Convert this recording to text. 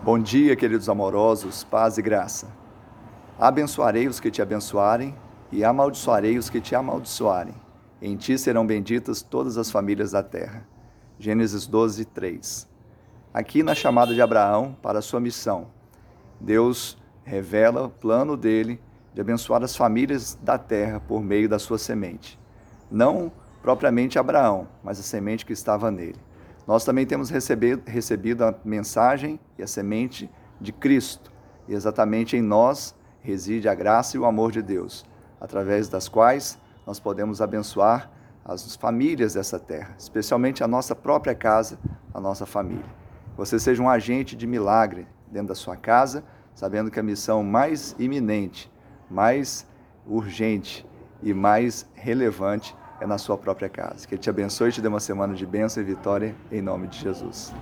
Bom dia, queridos amorosos, paz e graça. Abençoarei os que te abençoarem e amaldiçoarei os que te amaldiçoarem. Em ti serão benditas todas as famílias da terra. Gênesis 12, 3. Aqui na chamada de Abraão para a sua missão, Deus revela o plano dele de abençoar as famílias da terra por meio da sua semente. Não propriamente Abraão, mas a semente que estava nele. Nós também temos recebido, recebido a mensagem e a semente de Cristo, e exatamente em nós reside a graça e o amor de Deus, através das quais nós podemos abençoar as famílias dessa terra, especialmente a nossa própria casa, a nossa família. Você seja um agente de milagre dentro da sua casa, sabendo que a missão mais iminente, mais urgente e mais relevante é na sua própria casa. Que Ele te abençoe e te dê uma semana de bênção e vitória, em nome de Jesus.